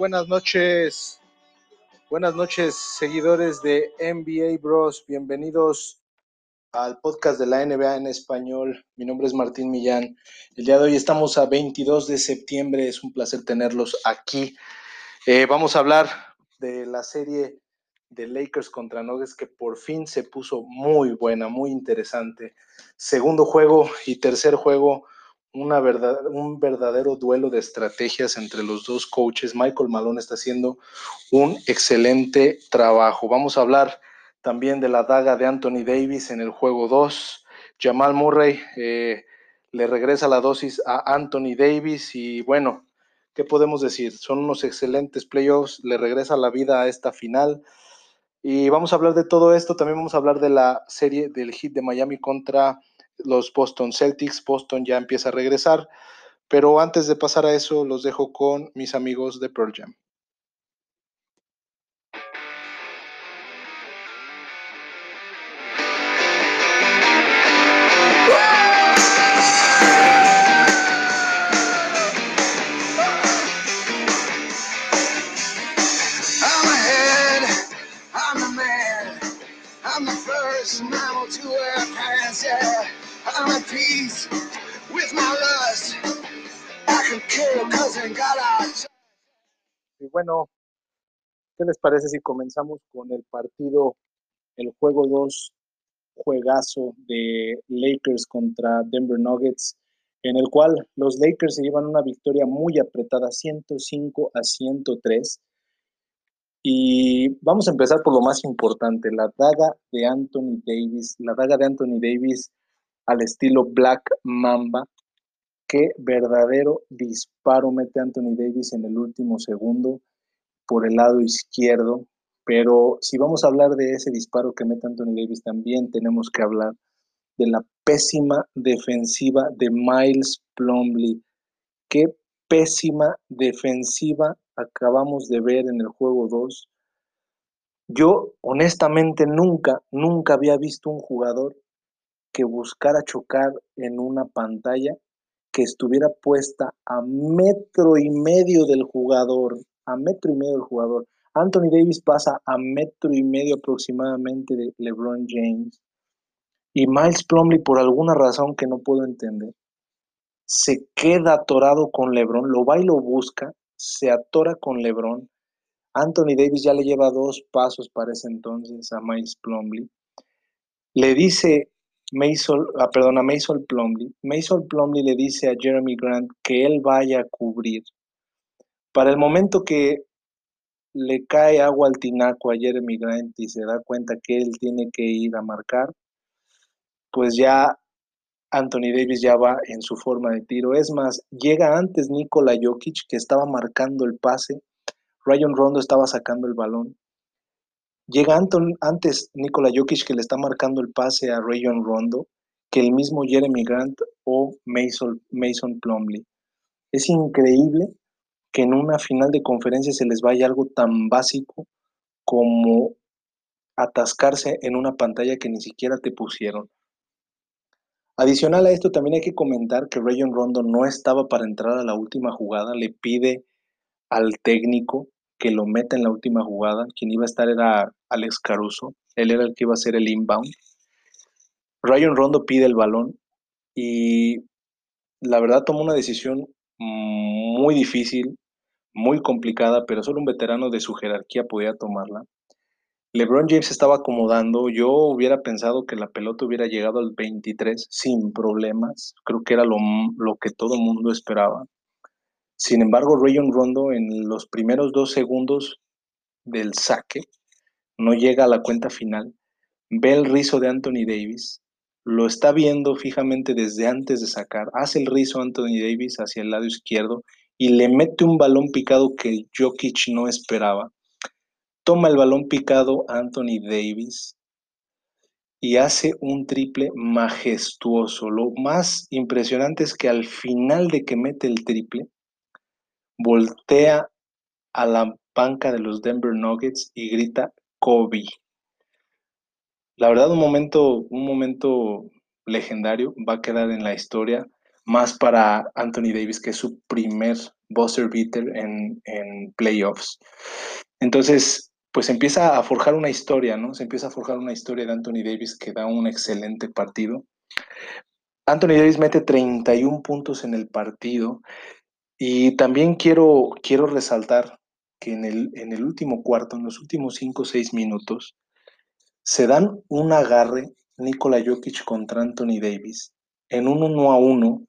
Buenas noches. Buenas noches, seguidores de NBA Bros. Bienvenidos al podcast de la NBA en español. Mi nombre es Martín Millán. El día de hoy estamos a 22 de septiembre. Es un placer tenerlos aquí. Eh, vamos a hablar de la serie de Lakers contra Nuggets que por fin se puso muy buena, muy interesante. Segundo juego y tercer juego un verdadero duelo de estrategias entre los dos coaches. Michael Malone está haciendo un excelente trabajo. Vamos a hablar también de la daga de Anthony Davis en el juego 2. Jamal Murray eh, le regresa la dosis a Anthony Davis y bueno, ¿qué podemos decir? Son unos excelentes playoffs, le regresa la vida a esta final. Y vamos a hablar de todo esto, también vamos a hablar de la serie del hit de Miami contra los Boston Celtics. Boston ya empieza a regresar. Pero antes de pasar a eso, los dejo con mis amigos de Pearl Jam. Y bueno, ¿qué les parece si comenzamos con el partido, el juego 2, juegazo de Lakers contra Denver Nuggets, en el cual los Lakers se llevan una victoria muy apretada, 105 a 103. Y vamos a empezar por lo más importante, la daga de Anthony Davis, la daga de Anthony Davis al estilo Black Mamba. Qué verdadero disparo mete Anthony Davis en el último segundo por el lado izquierdo. Pero si vamos a hablar de ese disparo que mete Anthony Davis, también tenemos que hablar de la pésima defensiva de Miles Plumley. Qué pésima defensiva acabamos de ver en el juego 2. Yo honestamente nunca, nunca había visto un jugador que buscara chocar en una pantalla que estuviera puesta a metro y medio del jugador, a metro y medio del jugador. Anthony Davis pasa a metro y medio aproximadamente de LeBron James. Y Miles Plumley, por alguna razón que no puedo entender, se queda atorado con LeBron, lo va y lo busca, se atora con LeBron. Anthony Davis ya le lleva dos pasos para ese entonces a Miles Plumley. Le dice Mason, ah, perdona, Plumley. Plumley le dice a Jeremy Grant que él vaya a cubrir. Para el momento que le cae agua al tinaco a Jeremy Grant y se da cuenta que él tiene que ir a marcar, pues ya Anthony Davis ya va en su forma de tiro. Es más, llega antes Nikola Jokic que estaba marcando el pase. Ryan Rondo estaba sacando el balón. Llega antes Nikola Jokic que le está marcando el pase a Rayon Rondo que el mismo Jeremy Grant o Mason, Mason Plumley. Es increíble que en una final de conferencia se les vaya algo tan básico como atascarse en una pantalla que ni siquiera te pusieron. Adicional a esto, también hay que comentar que Rayon Rondo no estaba para entrar a la última jugada, le pide al técnico que lo meta en la última jugada. Quien iba a estar era Alex Caruso. Él era el que iba a hacer el inbound. Ryan Rondo pide el balón y la verdad tomó una decisión muy difícil, muy complicada, pero solo un veterano de su jerarquía podía tomarla. LeBron James estaba acomodando. Yo hubiera pensado que la pelota hubiera llegado al 23 sin problemas. Creo que era lo, lo que todo el mundo esperaba. Sin embargo, Rayon Rondo en los primeros dos segundos del saque no llega a la cuenta final, ve el rizo de Anthony Davis, lo está viendo fijamente desde antes de sacar, hace el rizo Anthony Davis hacia el lado izquierdo y le mete un balón picado que Jokic no esperaba. Toma el balón picado Anthony Davis y hace un triple majestuoso. Lo más impresionante es que al final de que mete el triple, voltea a la banca de los Denver Nuggets y grita Kobe. La verdad, un momento, un momento legendario va a quedar en la historia, más para Anthony Davis, que es su primer Buster Beater en, en playoffs. Entonces, pues empieza a forjar una historia, ¿no? Se empieza a forjar una historia de Anthony Davis que da un excelente partido. Anthony Davis mete 31 puntos en el partido y también quiero, quiero resaltar que en el, en el último cuarto, en los últimos 5 o 6 minutos, se dan un agarre Nikola Jokic contra Anthony Davis en un uno a uno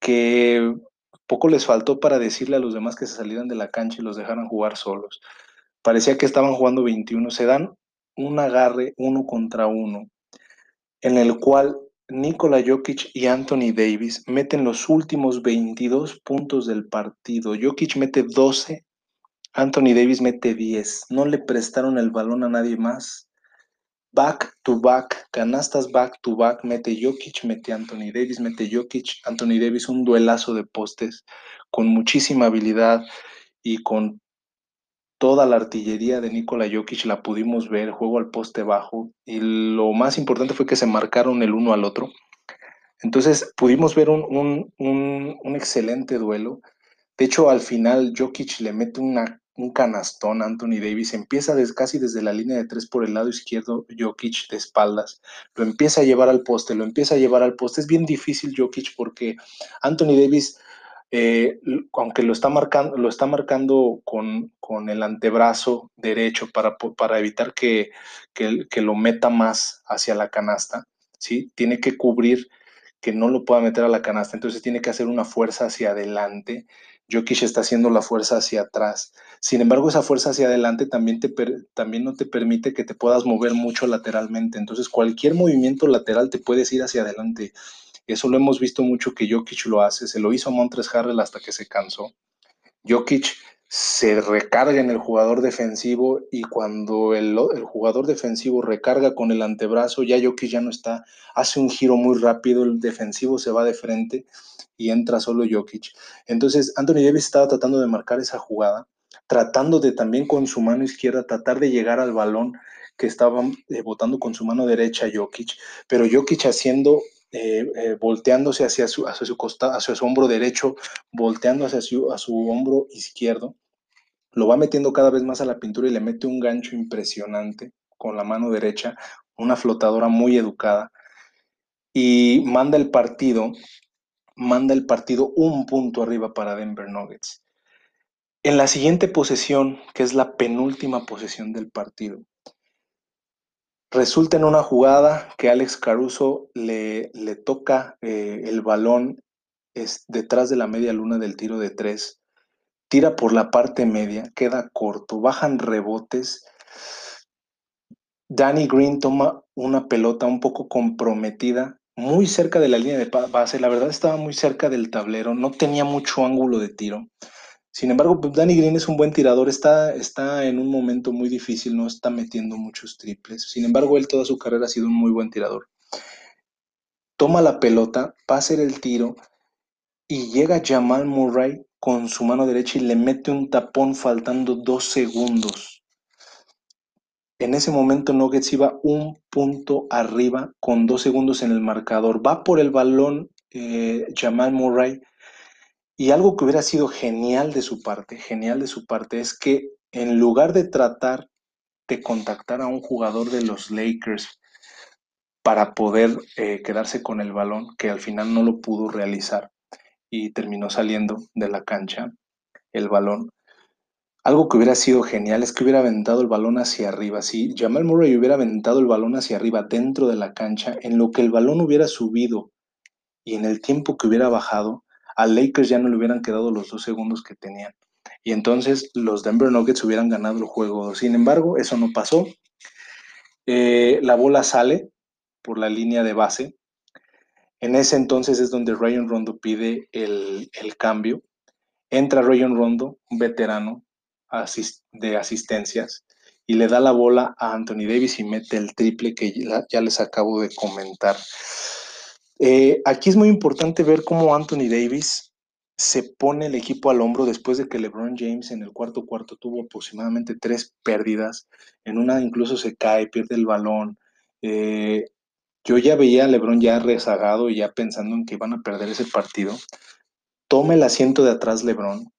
que poco les faltó para decirle a los demás que se salieran de la cancha y los dejaran jugar solos. Parecía que estaban jugando 21. Se dan un agarre uno contra uno, en el cual Nikola Jokic y Anthony Davis meten los últimos 22 puntos del partido. Jokic mete 12, Anthony Davis mete 10. No le prestaron el balón a nadie más. Back to back, canastas back to back, mete Jokic, mete Anthony Davis, mete Jokic, Anthony Davis, un duelazo de postes con muchísima habilidad y con toda la artillería de Nikola Jokic la pudimos ver, juego al poste bajo, y lo más importante fue que se marcaron el uno al otro. Entonces pudimos ver un, un, excelente duelo. De hecho, al final Jokic le mete una, un canastón a Anthony Davis, empieza casi desde la línea de tres por el lado izquierdo, Jokic de espaldas, lo empieza a llevar al poste, lo empieza a llevar al poste. Es bien difícil Jokic porque Anthony Davis eh, aunque lo está marcando, lo está marcando con, con el antebrazo derecho para, para evitar que, que, lo meta más hacia la canasta, ¿sí? Tiene que cubrir que no lo pueda meter a la canasta, entonces tiene que hacer una fuerza hacia adelante. Jokic está haciendo la fuerza hacia atrás. Sin embargo, esa fuerza hacia adelante también, te también no te permite que te puedas mover mucho lateralmente. Entonces, cualquier movimiento lateral te puedes ir hacia adelante. Eso lo hemos visto mucho que Jokic lo hace. Se lo hizo a Montres Harrell hasta que se cansó. Jokic se recarga en el jugador defensivo y cuando el, jugador defensivo recarga con el antebrazo, ya Jokic ya no está, hace un giro muy rápido, el defensivo se va de frente y entra solo Jokic. Entonces, Anthony Davis estaba tratando de marcar esa jugada, tratando de también con su mano izquierda tratar de llegar al balón que estaba eh, botando con su mano derecha Jokic, pero Jokic haciendo eh, eh, volteándose hacia su, hacia su costado, hacia su hombro derecho, volteando hacia su, a su hombro izquierdo, lo va metiendo cada vez más a la pintura y le mete un gancho impresionante con la mano derecha, una flotadora muy educada, y manda el partido, manda el partido un punto arriba para Denver Nuggets. En la siguiente posesión, que es la penúltima posesión del partido, Resulta en una jugada que Alex Caruso le, le toca eh, el balón es, detrás de la media luna del tiro de tres, tira por la parte media, queda corto, bajan rebotes. Danny Green toma una pelota un poco comprometida, muy cerca de la línea de base, la verdad estaba muy cerca del tablero, no tenía mucho ángulo de tiro. Sin embargo, pues, Danny Green es un buen tirador, está, está en un momento muy difícil, no está metiendo muchos triples. Sin embargo, él toda su carrera ha sido un muy buen tirador. Toma la pelota, va a hacer el tiro y llega Jamal Murray con su mano derecha y le mete un tapón faltando dos segundos. En ese momento Nuggets iba un punto arriba con dos segundos en el marcador. Va por el balón eh, Jamal Murray y algo que hubiera sido genial de su parte, genial de su parte, es que en lugar de tratar de contactar a un jugador de los Lakers para poder eh, quedarse con el balón, que al final no lo pudo realizar y terminó saliendo de la cancha el balón. Algo que hubiera sido genial es que hubiera aventado el balón hacia arriba. Si Jamal Murray hubiera aventado el balón hacia arriba dentro de la cancha, en lo que el balón hubiera subido y en el tiempo que hubiera bajado, a Lakers ya no le hubieran quedado los dos segundos que tenían. Y entonces los Denver Nuggets hubieran ganado el juego. Sin embargo, eso no pasó. Eh, la bola sale por la línea de base. En ese entonces es donde Rayon Rondo pide el, cambio. Entra Rayon Rondo, un veterano de asistencias, y le da la bola a Anthony Davis y mete el triple que ya les acabo de comentar. Eh, aquí es muy importante ver cómo Anthony Davis se pone el equipo al hombro después de que LeBron James en el cuarto cuarto tuvo aproximadamente tres pérdidas. En una incluso se cae, pierde el balón. Eh, yo ya veía a LeBron ya rezagado y ya pensando en que iban a perder ese partido. Toma el asiento de atrás LeBron,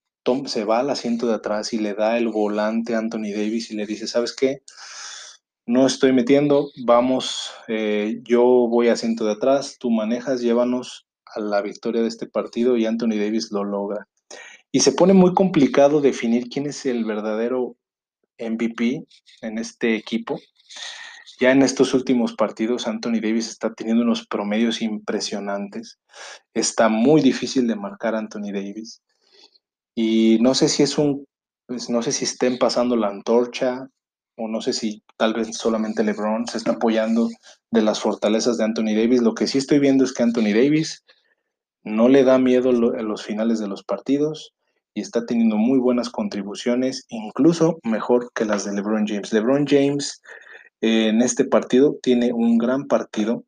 se va al asiento de atrás y le da el volante a Anthony Davis y le dice, ¿sabes qué? No estoy metiendo, vamos, eh, yo voy asiento de atrás, tú manejas, llévanos a la victoria de este partido y Anthony Davis lo logra. Y se pone muy complicado definir quién es el verdadero MVP en este equipo. Ya en estos últimos partidos, Anthony Davis está teniendo unos promedios impresionantes. Está muy difícil de marcar a Anthony Davis. Y no sé si es un, pues, no sé si estén pasando la antorcha no sé si tal vez solamente LeBron se está apoyando de las fortalezas de Anthony Davis. Lo que sí estoy viendo es que Anthony Davis no le da miedo en los finales de los partidos y está teniendo muy buenas contribuciones, incluso mejor que las de LeBron James. LeBron James eh, en este partido tiene un gran partido,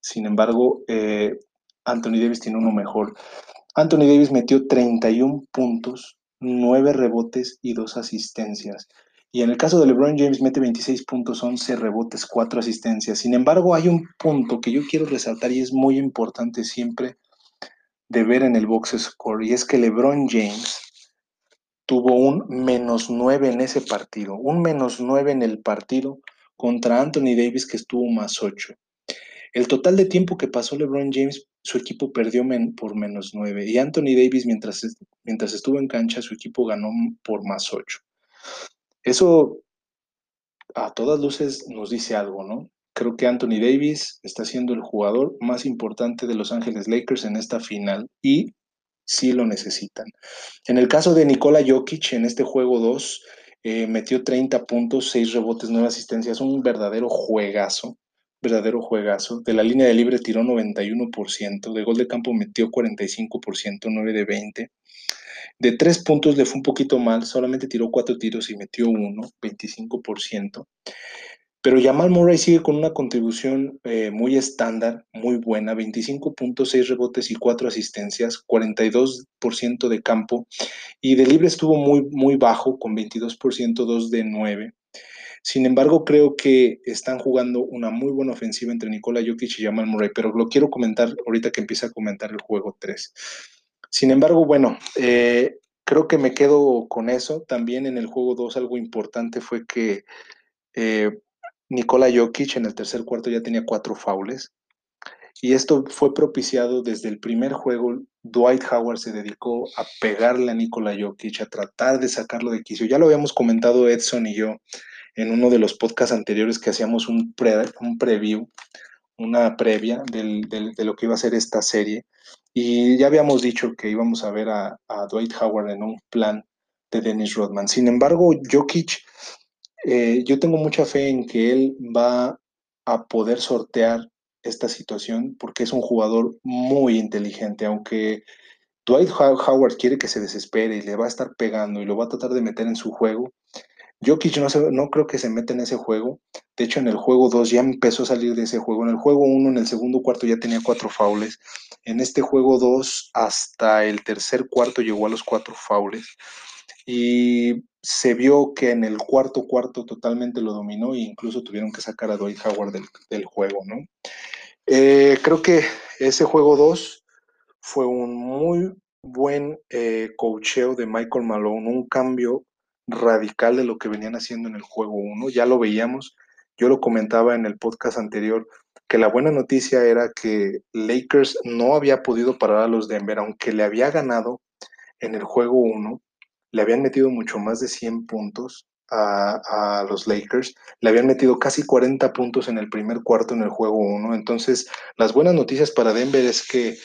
sin embargo, eh, Anthony Davis tiene uno mejor. Anthony Davis metió 31 puntos, 9 rebotes y 2 asistencias. Y en el caso de LeBron James mete 26 puntos, 11 rebotes, 4 asistencias. Sin embargo, hay un punto que yo quiero resaltar y es muy importante siempre de ver en el box score, y es que LeBron James tuvo un menos 9 en ese partido, un menos 9 en el partido contra Anthony Davis que estuvo más 8. El total de tiempo que pasó LeBron James, su equipo perdió por menos 9 y Anthony Davis mientras, mientras estuvo en cancha, su equipo ganó por más 8. Eso a todas luces nos dice algo, ¿no? Creo que Anthony Davis está siendo el jugador más importante de Los Ángeles Lakers en esta final y sí lo necesitan. En el caso de Nikola Jokic, en este juego 2, eh, metió 30 puntos, 6 rebotes, 9 asistencias, un verdadero juegazo, verdadero juegazo. De la línea de libre tiró 91%, de gol de campo metió 45%, 9 de 20. De tres puntos le fue un poquito mal, solamente tiró cuatro tiros y metió uno, 25%. Pero Jamal Murray sigue con una contribución eh, muy estándar, muy buena, 25.6 rebotes y 4 asistencias, 42% de campo, y de libre estuvo muy, muy bajo, con 22%, 2 de 9. Sin embargo, creo que están jugando una muy buena ofensiva entre Nikola Jokic y Jamal Murray, pero lo quiero comentar ahorita que empiece a comentar el juego 3. Sin embargo, bueno, eh, creo que me quedo con eso. También en el juego 2 algo importante fue que eh, Nikola Jokic en el tercer cuarto ya tenía cuatro faules. Y esto fue propiciado desde el primer juego. Dwight Howard se dedicó a pegarle a Nikola Jokic, a tratar de sacarlo de quicio. Ya lo habíamos comentado Edson y yo en uno de los podcasts anteriores que hacíamos un, un preview, una previa de lo que iba a ser esta serie. Y ya habíamos dicho que íbamos a ver a, Dwight Howard en un plan de Dennis Rodman. Sin embargo, Jokic eh, yo tengo mucha fe en que él va a poder sortear esta situación porque es un jugador muy inteligente, aunque Dwight Howard quiere que se desespere y le va a estar pegando y lo va a tratar de meter en su juego. Jokic no, no creo que se meta en ese juego. De hecho, en el juego 2 ya empezó a salir de ese juego. En el juego 1, en el segundo cuarto ya tenía cuatro faules. En este juego 2, hasta el tercer cuarto llegó a los cuatro faules y se vio que en el cuarto cuarto totalmente lo dominó e incluso tuvieron que sacar a Dwight Howard del, juego, ¿no? Eh, creo que ese juego 2 fue un muy buen eh, coacheo de Michael Malone, un cambio radical de lo que venían haciendo en el juego 1, ya lo veíamos, yo lo comentaba en el podcast anterior, que la buena noticia era que Lakers no había podido parar a los Denver, aunque le había ganado en el juego 1, le habían metido mucho más de 100 puntos a, los Lakers, le habían metido casi 40 puntos en el primer cuarto en el juego 1. Entonces, las buenas noticias para Denver es que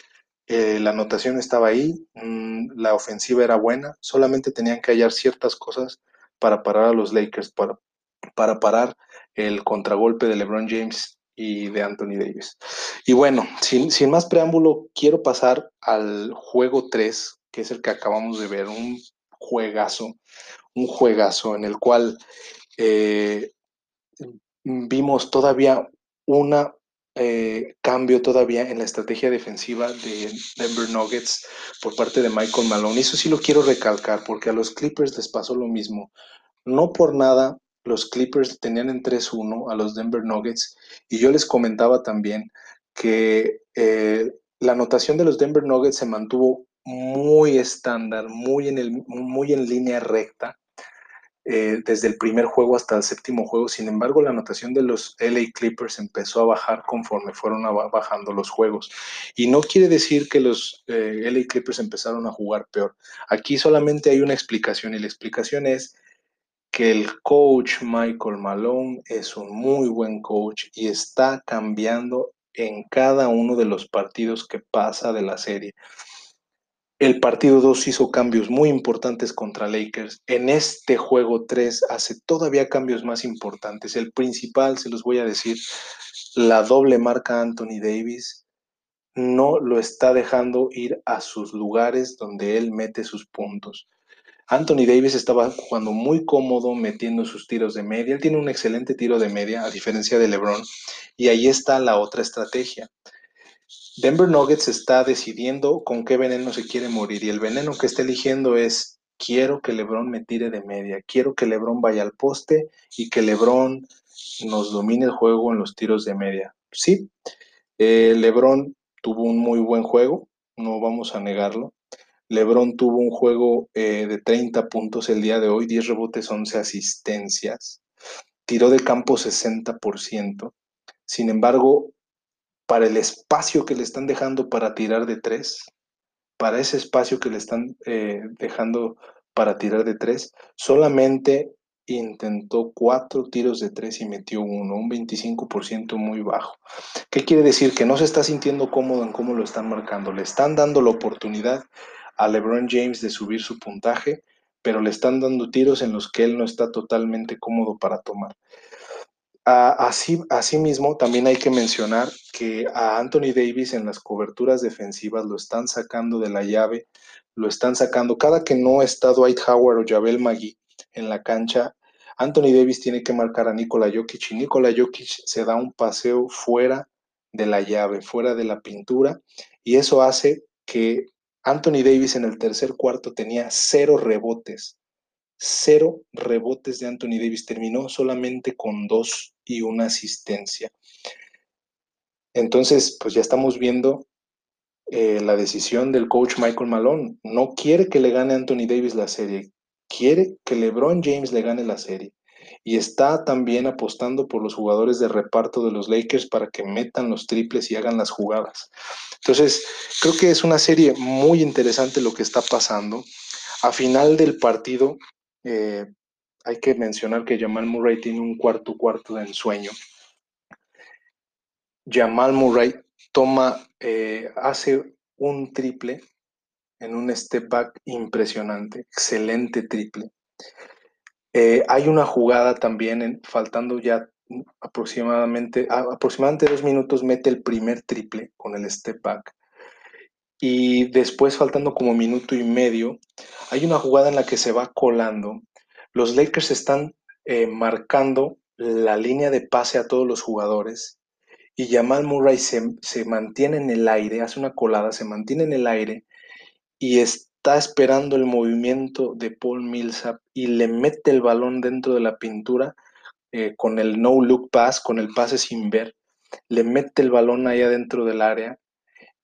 eh, la anotación estaba ahí, mm, la ofensiva era buena, solamente tenían que hallar ciertas cosas para parar a los Lakers, para, para parar el contragolpe de LeBron James y de Anthony Davis. Y bueno, sin, sin más preámbulo, quiero pasar al juego 3, que es el que acabamos de ver, un juegazo, un juegazo en el cual eh, vimos todavía un eh, cambio todavía en la estrategia defensiva de Denver Nuggets por parte de Michael Malone. Eso sí lo quiero recalcar porque a los Clippers les pasó lo mismo. No por nada los Clippers tenían en 3-1 a los Denver Nuggets y yo les comentaba también que eh, la anotación de los Denver Nuggets se mantuvo muy estándar, muy en, el, muy en línea recta. Eh, desde el primer juego hasta el séptimo juego. Sin embargo, la anotación de los LA Clippers empezó a bajar conforme fueron bajando los juegos. Y no quiere decir que los eh, LA Clippers empezaron a jugar peor. Aquí solamente hay una explicación y la explicación es que el coach Michael Malone es un muy buen coach y está cambiando en cada uno de los partidos que pasa de la serie. El partido 2 hizo cambios muy importantes contra Lakers. En este juego 3 hace todavía cambios más importantes. El principal, se los voy a decir, la doble marca Anthony Davis no lo está dejando ir a sus lugares donde él mete sus puntos. Anthony Davis estaba jugando muy cómodo metiendo sus tiros de media. Él tiene un excelente tiro de media, a diferencia de LeBron. Y ahí está la otra estrategia. Denver Nuggets está decidiendo con qué veneno se quiere morir. Y el veneno que está eligiendo es: quiero que LeBron me tire de media. Quiero que LeBron vaya al poste y que LeBron nos domine el juego en los tiros de media. Sí, eh, LeBron tuvo un muy buen juego, no vamos a negarlo. LeBron tuvo un juego eh, de 30 puntos el día de hoy, 10 rebotes, 11 asistencias. Tiró de campo 60%. Sin embargo, para el espacio que le están dejando para tirar de tres, para ese espacio que le están eh, dejando para tirar de tres, solamente intentó cuatro tiros de tres y metió uno, un 25% muy bajo. ¿Qué quiere decir? Que no se está sintiendo cómodo en cómo lo están marcando. Le están dando la oportunidad a LeBron James de subir su puntaje, pero le están dando tiros en los que él no está totalmente cómodo para tomar. Así, asimismo, también hay que mencionar que a Anthony Davis en las coberturas defensivas lo están sacando de la llave, lo están sacando. Cada que no está Dwight Howard o Javel Magui en la cancha, Anthony Davis tiene que marcar a Nikola Jokic y Nikola Jokic se da un paseo fuera de la llave, fuera de la pintura, y eso hace que Anthony Davis en el tercer cuarto tenía cero rebotes, cero rebotes de Anthony Davis, terminó solamente con dos y una asistencia. Entonces, pues ya estamos viendo eh, la decisión del coach Michael Malone. No quiere que le gane Anthony Davis la serie, quiere que LeBron James le gane la serie. Y está también apostando por los jugadores de reparto de los Lakers para que metan los triples y hagan las jugadas. Entonces, creo que es una serie muy interesante lo que está pasando. A final del partido, eh, hay que mencionar que Jamal Murray tiene un cuarto cuarto de ensueño. Jamal Murray toma, eh, hace un triple en un step back impresionante, excelente triple. Eh, hay una jugada también, faltando ya aproximadamente, aproximadamente dos minutos mete el primer triple con el step back. Y después, faltando como minuto y medio, hay una jugada en la que se va colando. Los Lakers están eh, marcando la línea de pase a todos los jugadores y Jamal Murray se, se, mantiene en el aire, hace una colada, se mantiene en el aire y está esperando el movimiento de Paul Millsap y le mete el balón dentro de la pintura eh, con el no look pass, con el pase sin ver, le mete el balón ahí adentro del área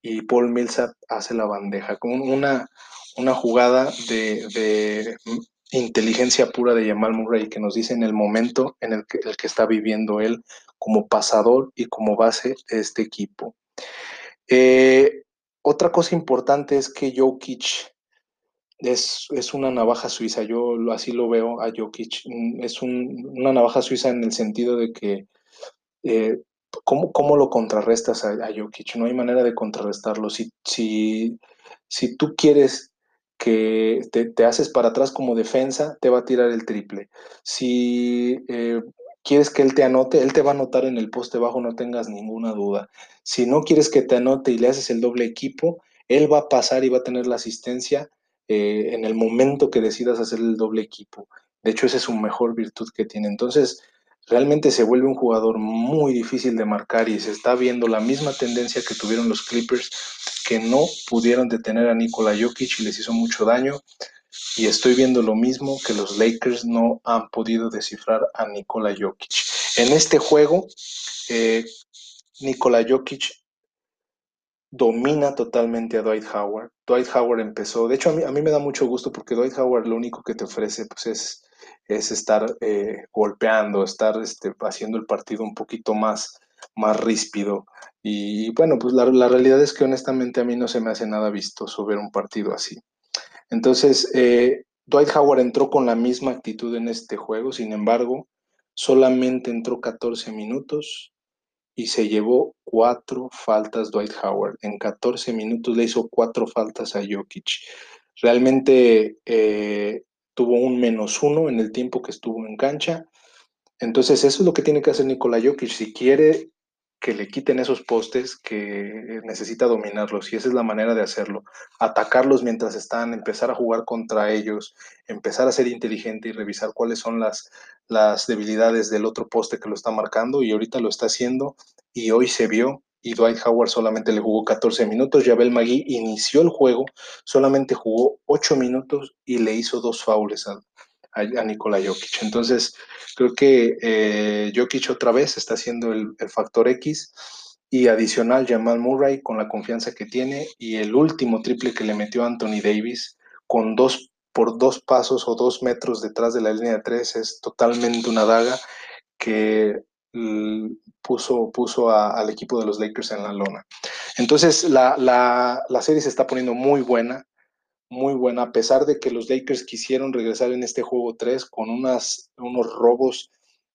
y Paul Millsap hace la bandeja, con una, una jugada de, inteligencia pura de Jamal Murray que nos dice en el momento en el que, el que está viviendo él como pasador y como base de este equipo. Eh, otra cosa importante es que Jokic es, una navaja suiza, yo así lo veo a Jokic, mm, es una navaja suiza en el sentido de que eh, ¿cómo, lo contrarrestas a, Jokic? No hay manera de contrarrestarlo. Si, si, si tú quieres que te, haces para atrás como defensa, te va a tirar el triple. Si eh, quieres que él te anote, él te va a anotar en el poste bajo, no tengas ninguna duda. Si no quieres que te anote y le haces el doble equipo, él va a pasar y va a tener la asistencia eh, en el momento que decidas hacer el doble equipo. De hecho, esa es su mejor virtud que tiene. Entonces, realmente se vuelve un jugador muy difícil de marcar y se está viendo la misma tendencia que tuvieron los Clippers, que no pudieron detener a Nikola Jokic y les hizo mucho daño. Y estoy viendo lo mismo que los Lakers no han podido descifrar a Nikola Jokic. En este juego, eh, Nikola Jokic domina totalmente a Dwight Howard. Dwight Howard empezó, de hecho a mí, a mí me da mucho gusto porque Dwight Howard lo único que te ofrece pues es, es estar eh, golpeando, estar este, haciendo el partido un poquito más, más ríspido. Y bueno, pues la, la, realidad es que honestamente a mí no se me hace nada vistoso ver un partido así. Entonces, eh, Dwight Howard entró con la misma actitud en este juego, sin embargo, solamente entró 14 minutos, y se llevó cuatro faltas Dwight Howard. En 14 minutos le hizo cuatro faltas a Jokic. Realmente eh, tuvo un menos uno en el tiempo que estuvo en cancha. Entonces eso es lo que tiene que hacer Nikola Jokic. Si quiere que le quiten esos postes, que necesita dominarlos y esa es la manera de hacerlo. Atacarlos mientras están, empezar a jugar contra ellos, empezar a ser inteligente y revisar cuáles son las, las debilidades del otro poste que lo está marcando y ahorita lo está haciendo y hoy se vio y Dwight Howard solamente le jugó 14 minutos. Yabel Magui inició el juego, solamente jugó 8 minutos y le hizo dos faules a, a, Nikola Jokic. Entonces, creo que eh, Jokic otra vez está haciendo el, el, factor X y adicional Jamal Murray con la confianza que tiene y el último triple que le metió Anthony Davis con dos por dos pasos o dos metros detrás de la línea de tres es totalmente una daga que puso, puso a, al equipo de los Lakers en la lona. Entonces la, la, serie se está poniendo muy buena muy buena, a pesar de que los Lakers quisieron regresar en este juego 3 con unos robos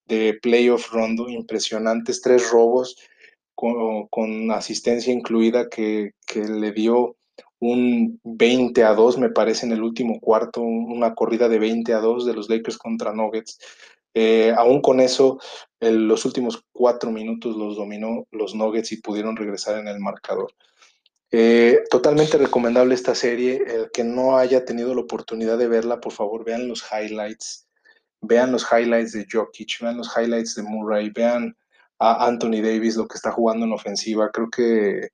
de playoff rondo impresionantes, tres robos con, con asistencia incluida que, que, le dio un 20 a 2, me parece, en el último cuarto, una corrida de 20 a 2 de los Lakers contra Nuggets. Eh, aún con eso, en los últimos cuatro minutos los dominó los Nuggets y pudieron regresar en el marcador. Eh, totalmente recomendable esta serie. El que no haya tenido la oportunidad de verla, por favor, vean los highlights. Vean los highlights de Jokic, vean los highlights de Murray, vean a Anthony Davis lo que está jugando en ofensiva. Creo que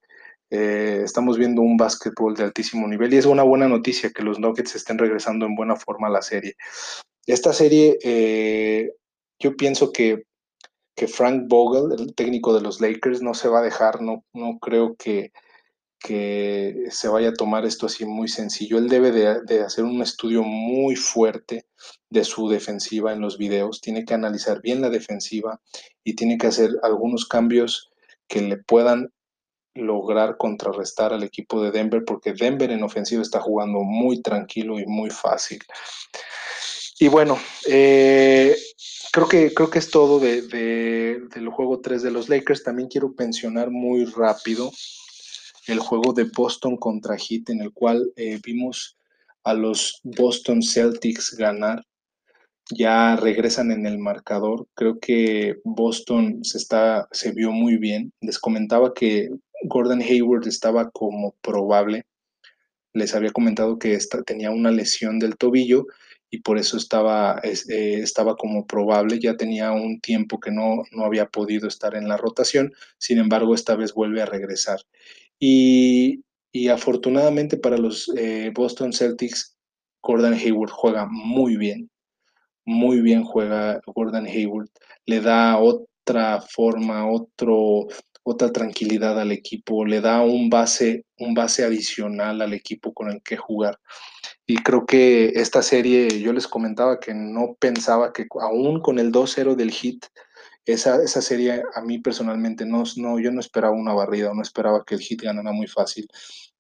eh, estamos viendo un básquetbol de altísimo nivel y es una buena noticia que los Nuggets estén regresando en buena forma a la serie. Esta serie, eh, yo pienso que, Frank Vogel, el técnico de los Lakers, no se va a dejar, no, no creo que que se vaya a tomar esto así muy sencillo. Él debe de, de, hacer un estudio muy fuerte de su defensiva en los videos, tiene que analizar bien la defensiva y tiene que hacer algunos cambios que le puedan lograr contrarrestar al equipo de Denver, porque Denver en ofensiva está jugando muy tranquilo y muy fácil. Y bueno, eh, creo, que, creo que es todo de, de, del juego 3 de los Lakers. También quiero pensionar muy rápido el juego de Boston contra Heat, en el cual eh, vimos a los Boston Celtics ganar. Ya regresan en el marcador. Creo que Boston se, está, se vio muy bien. Les comentaba que Gordon Hayward estaba como probable. Les había comentado que esta, tenía una lesión del tobillo y por eso estaba, eh, estaba como probable, ya tenía un tiempo que no, no había podido estar en la rotación, sin embargo esta vez vuelve a regresar. Y, y afortunadamente para los eh, Boston Celtics, Gordon Hayward juega muy bien, muy bien juega Gordon Hayward, le da otra forma, otro, otra tranquilidad al equipo, le da un base, un base adicional al equipo con el que jugar. Y creo que esta serie, yo les comentaba que no pensaba que aún con el 2-0 del hit, esa, esa serie a mí personalmente no, no, yo no esperaba una barrida, no esperaba que el hit ganara muy fácil.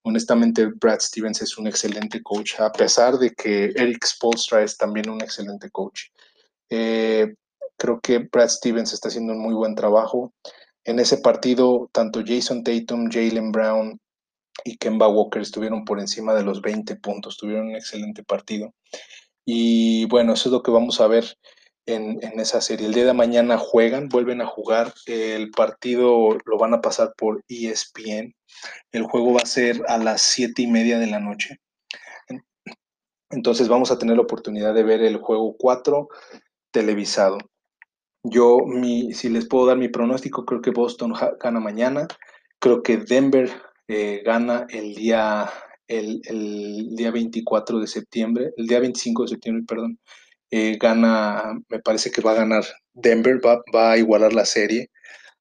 Honestamente, Brad Stevens es un excelente coach, a pesar de que Eric Spolstra es también un excelente coach. Eh, creo que Brad Stevens está haciendo un muy buen trabajo. En ese partido, tanto Jason Tatum, Jalen Brown y Kemba Walker estuvieron por encima de los 20 puntos, tuvieron un excelente partido. Y bueno, eso es lo que vamos a ver en, esa serie. El día de mañana juegan, vuelven a jugar. El partido lo van a pasar por ESPN. El juego va a ser a las siete y media de la noche. Entonces vamos a tener la oportunidad de ver el juego 4 televisado. Yo, mi, si les puedo dar mi pronóstico, creo que Boston gana mañana. Creo que Denver eh, gana el día, el, el día 24 de septiembre, el día 25 de septiembre, perdón eh, gana, me parece que va a ganar Denver, va, va, a igualar la serie.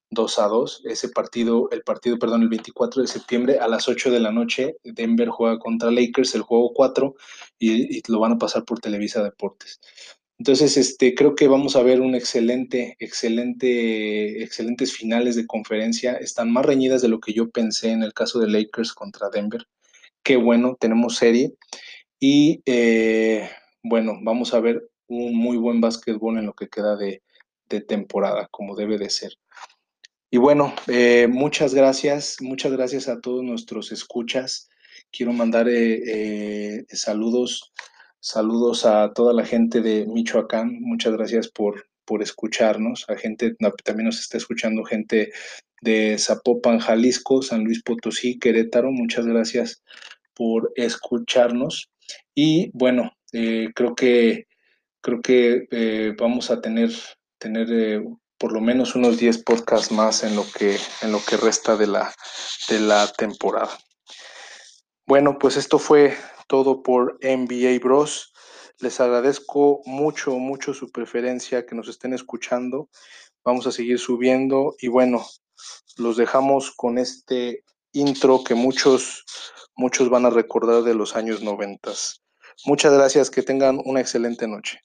2 a 2. Ese partido, el partido, perdón, el 24 de septiembre a las 8 de la noche, Denver juega contra Lakers, el juego 4, y, y lo van a pasar por Televisa Deportes. Entonces, este, creo que vamos a ver un excelente, excelente, excelentes finales de conferencia. Están más reñidas de lo que yo pensé en el caso de Lakers contra Denver. Qué bueno, tenemos serie. Y eh, bueno, vamos a ver un muy buen básquetbol en lo que queda de, temporada, como debe de ser. Y bueno, eh, muchas gracias, muchas gracias a todos nuestros escuchas. Quiero mandar eh, saludos, saludos a toda la gente de Michoacán. Muchas gracias por, por escucharnos. A gente, también nos está escuchando gente de Zapopan, Jalisco, San Luis Potosí, Querétaro. Muchas gracias por escucharnos. Y bueno, creo que creo que vamos a tener, tener por lo menos unos 10 podcasts más en lo que, en lo que resta de la, de la temporada. Bueno, pues esto fue todo por NBA Bros. Les agradezco mucho, mucho su preferencia, que nos estén escuchando. Vamos a seguir subiendo y bueno, los dejamos con este intro que muchos, muchos van a recordar de los años noventas. Muchas gracias, que tengan una excelente noche.